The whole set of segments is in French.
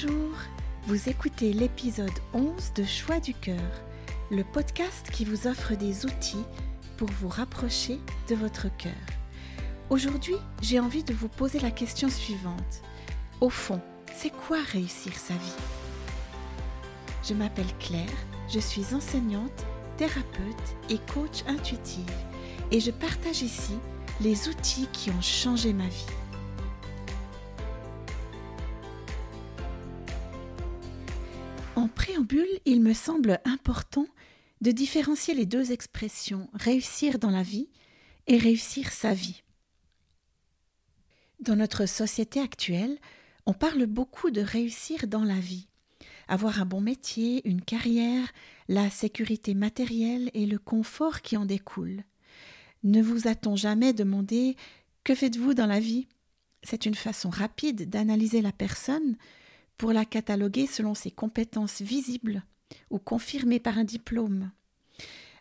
Bonjour, vous écoutez l'épisode 11 de Choix du cœur, le podcast qui vous offre des outils pour vous rapprocher de votre cœur. Aujourd'hui, j'ai envie de vous poser la question suivante. Au fond, c'est quoi réussir sa vie? Je m'appelle Claire, je suis enseignante, thérapeute et coach intuitive et je partage ici les outils qui ont changé ma vie. Il me semble important de différencier les deux expressions réussir dans la vie et réussir sa vie. Dans notre société actuelle, on parle beaucoup de réussir dans la vie. Avoir un bon métier, une carrière, la sécurité matérielle et le confort qui en découle. Ne vous a-t-on jamais demandé que faites-vous dans la vie? C'est une façon rapide d'analyser la personne pour la cataloguer selon ses compétences visibles ou confirmées par un diplôme.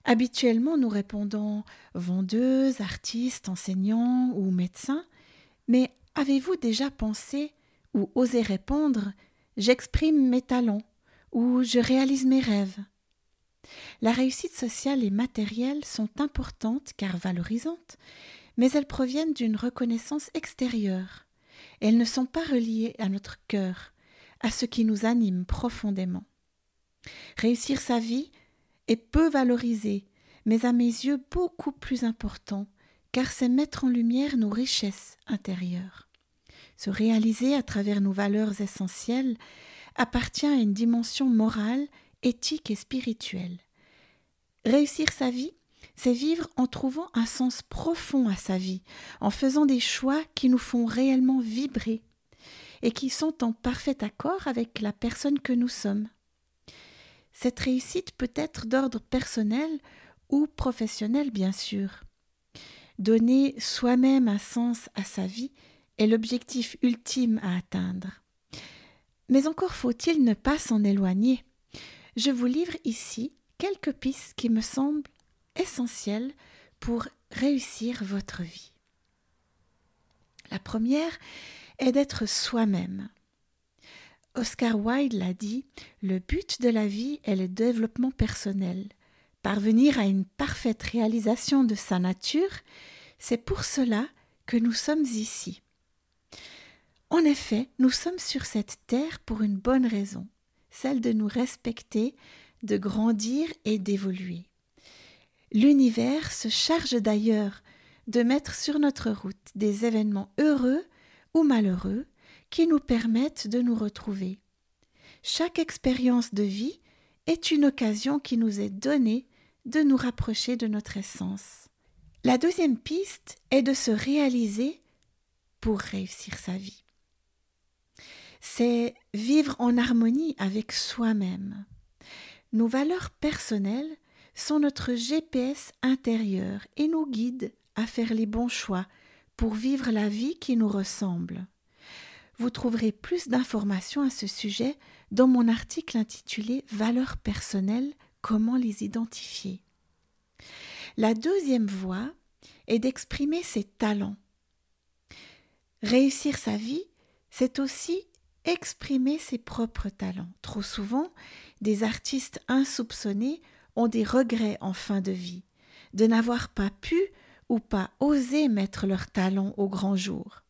Habituellement, nous répondons vendeuse, artiste, enseignant ou médecin, mais avez-vous déjà pensé ou osé répondre j'exprime mes talents ou je réalise mes rêves La réussite sociale et matérielle sont importantes car valorisantes, mais elles proviennent d'une reconnaissance extérieure. Elles ne sont pas reliées à notre cœur, à ce qui nous anime profondément. Réussir sa vie est peu valorisé, mais à mes yeux beaucoup plus important, car c'est mettre en lumière nos richesses intérieures. Se réaliser à travers nos valeurs essentielles appartient à une dimension morale, éthique et spirituelle. Réussir sa vie, c'est vivre en trouvant un sens profond à sa vie, en faisant des choix qui nous font réellement vibrer et qui sont en parfait accord avec la personne que nous sommes. Cette réussite peut être d'ordre personnel ou professionnel, bien sûr. Donner soi-même un sens à sa vie est l'objectif ultime à atteindre. Mais encore faut-il ne pas s'en éloigner. Je vous livre ici quelques pistes qui me semblent essentielles pour réussir votre vie. La première est d'être soi-même. Oscar Wilde l'a dit, le but de la vie est le développement personnel. Parvenir à une parfaite réalisation de sa nature, c'est pour cela que nous sommes ici. En effet, nous sommes sur cette terre pour une bonne raison, celle de nous respecter, de grandir et d'évoluer. L'univers se charge d'ailleurs de mettre sur notre route des événements heureux ou malheureux qui nous permettent de nous retrouver. Chaque expérience de vie est une occasion qui nous est donnée de nous rapprocher de notre essence. La deuxième piste est de se réaliser pour réussir sa vie. C'est vivre en harmonie avec soi-même. Nos valeurs personnelles sont notre GPS intérieur et nous guident à faire les bons choix pour vivre la vie qui nous ressemble. Vous trouverez plus d'informations à ce sujet dans mon article intitulé Valeurs personnelles, comment les identifier. La deuxième voie est d'exprimer ses talents. Réussir sa vie, c'est aussi exprimer ses propres talents. Trop souvent, des artistes insoupçonnés ont des regrets en fin de vie, de n'avoir pas pu ou pas osé mettre leurs talents au grand jour.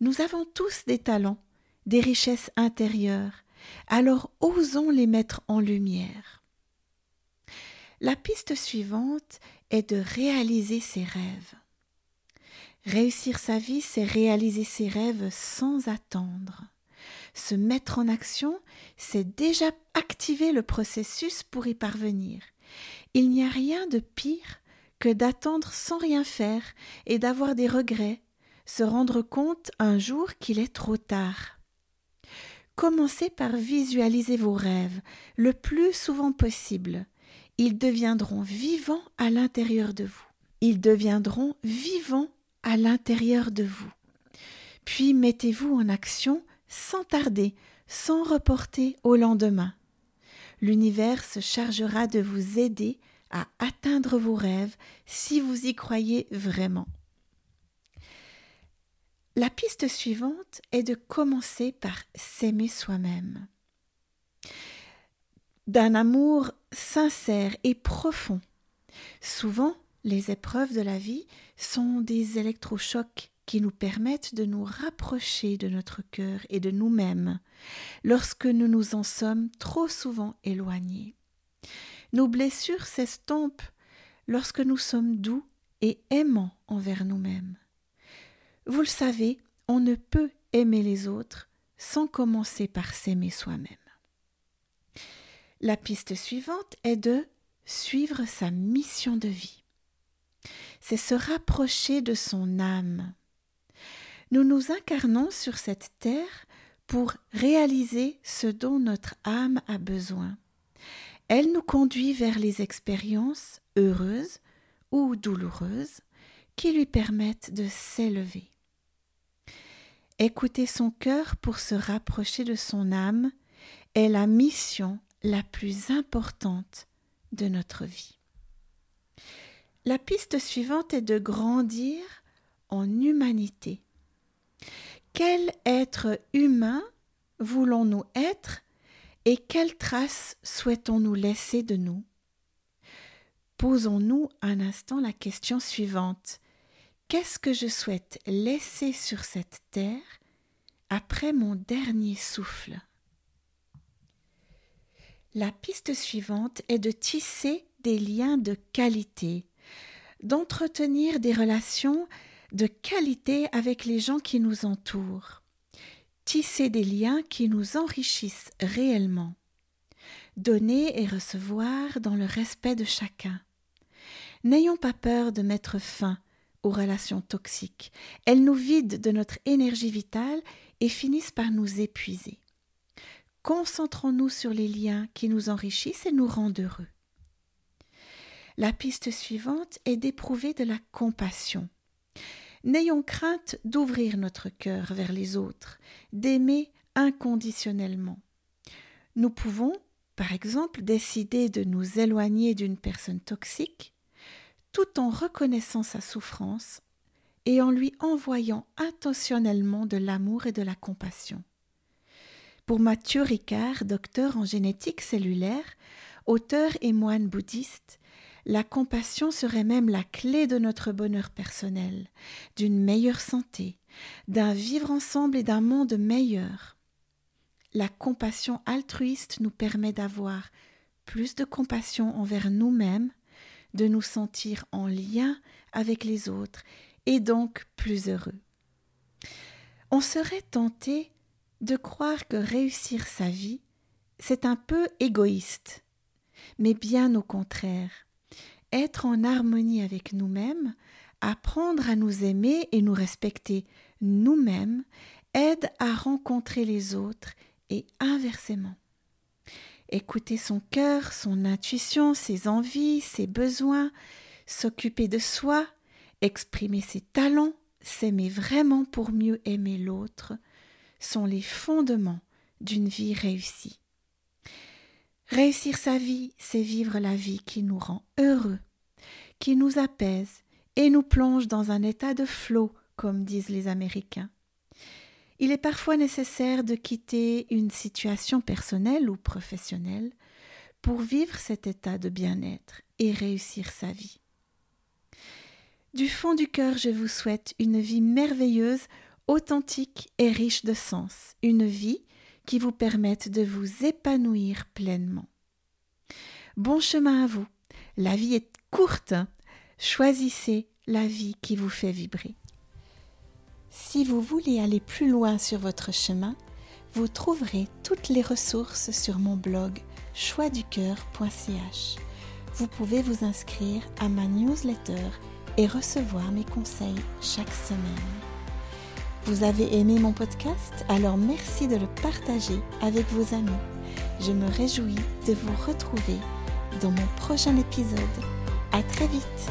Nous avons tous des talents, des richesses intérieures, alors osons les mettre en lumière. La piste suivante est de réaliser ses rêves. Réussir sa vie, c'est réaliser ses rêves sans attendre. Se mettre en action, c'est déjà activer le processus pour y parvenir. Il n'y a rien de pire que d'attendre sans rien faire et d'avoir des regrets se rendre compte un jour qu'il est trop tard. Commencez par visualiser vos rêves le plus souvent possible. Ils deviendront vivants à l'intérieur de vous. Ils deviendront vivants à l'intérieur de vous. Puis mettez-vous en action sans tarder, sans reporter au lendemain. L'univers se chargera de vous aider atteindre vos rêves si vous y croyez vraiment. La piste suivante est de commencer par s'aimer soi-même. D'un amour sincère et profond. Souvent, les épreuves de la vie sont des électrochocs qui nous permettent de nous rapprocher de notre cœur et de nous-mêmes lorsque nous nous en sommes trop souvent éloignés. Nos blessures s'estompent lorsque nous sommes doux et aimants envers nous-mêmes. Vous le savez, on ne peut aimer les autres sans commencer par s'aimer soi-même. La piste suivante est de suivre sa mission de vie. C'est se rapprocher de son âme. Nous nous incarnons sur cette terre pour réaliser ce dont notre âme a besoin. Elle nous conduit vers les expériences heureuses ou douloureuses qui lui permettent de s'élever. Écouter son cœur pour se rapprocher de son âme est la mission la plus importante de notre vie. La piste suivante est de grandir en humanité. Quel être humain voulons-nous être et quelles traces souhaitons-nous laisser de nous? Posons-nous un instant la question suivante. Qu'est-ce que je souhaite laisser sur cette terre après mon dernier souffle? La piste suivante est de tisser des liens de qualité, d'entretenir des relations de qualité avec les gens qui nous entourent tisser des liens qui nous enrichissent réellement, donner et recevoir dans le respect de chacun. N'ayons pas peur de mettre fin aux relations toxiques. Elles nous vident de notre énergie vitale et finissent par nous épuiser. Concentrons-nous sur les liens qui nous enrichissent et nous rendent heureux. La piste suivante est d'éprouver de la compassion. N'ayons crainte d'ouvrir notre cœur vers les autres, d'aimer inconditionnellement. Nous pouvons, par exemple, décider de nous éloigner d'une personne toxique tout en reconnaissant sa souffrance et en lui envoyant intentionnellement de l'amour et de la compassion. Pour Mathieu Ricard, docteur en génétique cellulaire, auteur et moine bouddhiste, la compassion serait même la clé de notre bonheur personnel, d'une meilleure santé, d'un vivre ensemble et d'un monde meilleur. La compassion altruiste nous permet d'avoir plus de compassion envers nous-mêmes, de nous sentir en lien avec les autres et donc plus heureux. On serait tenté de croire que réussir sa vie, c'est un peu égoïste, mais bien au contraire être en harmonie avec nous-mêmes, apprendre à nous aimer et nous respecter nous-mêmes aide à rencontrer les autres et inversement. Écouter son cœur, son intuition, ses envies, ses besoins, s'occuper de soi, exprimer ses talents, s'aimer vraiment pour mieux aimer l'autre, sont les fondements d'une vie réussie. Réussir sa vie, c'est vivre la vie qui nous rend heureux, qui nous apaise et nous plonge dans un état de flot, comme disent les Américains. Il est parfois nécessaire de quitter une situation personnelle ou professionnelle pour vivre cet état de bien-être et réussir sa vie. Du fond du cœur, je vous souhaite une vie merveilleuse, authentique et riche de sens, une vie qui vous permettent de vous épanouir pleinement. Bon chemin à vous. La vie est courte. Choisissez la vie qui vous fait vibrer. Si vous voulez aller plus loin sur votre chemin, vous trouverez toutes les ressources sur mon blog choixducoeur.ch. Vous pouvez vous inscrire à ma newsletter et recevoir mes conseils chaque semaine. Vous avez aimé mon podcast? Alors merci de le partager avec vos amis. Je me réjouis de vous retrouver dans mon prochain épisode. À très vite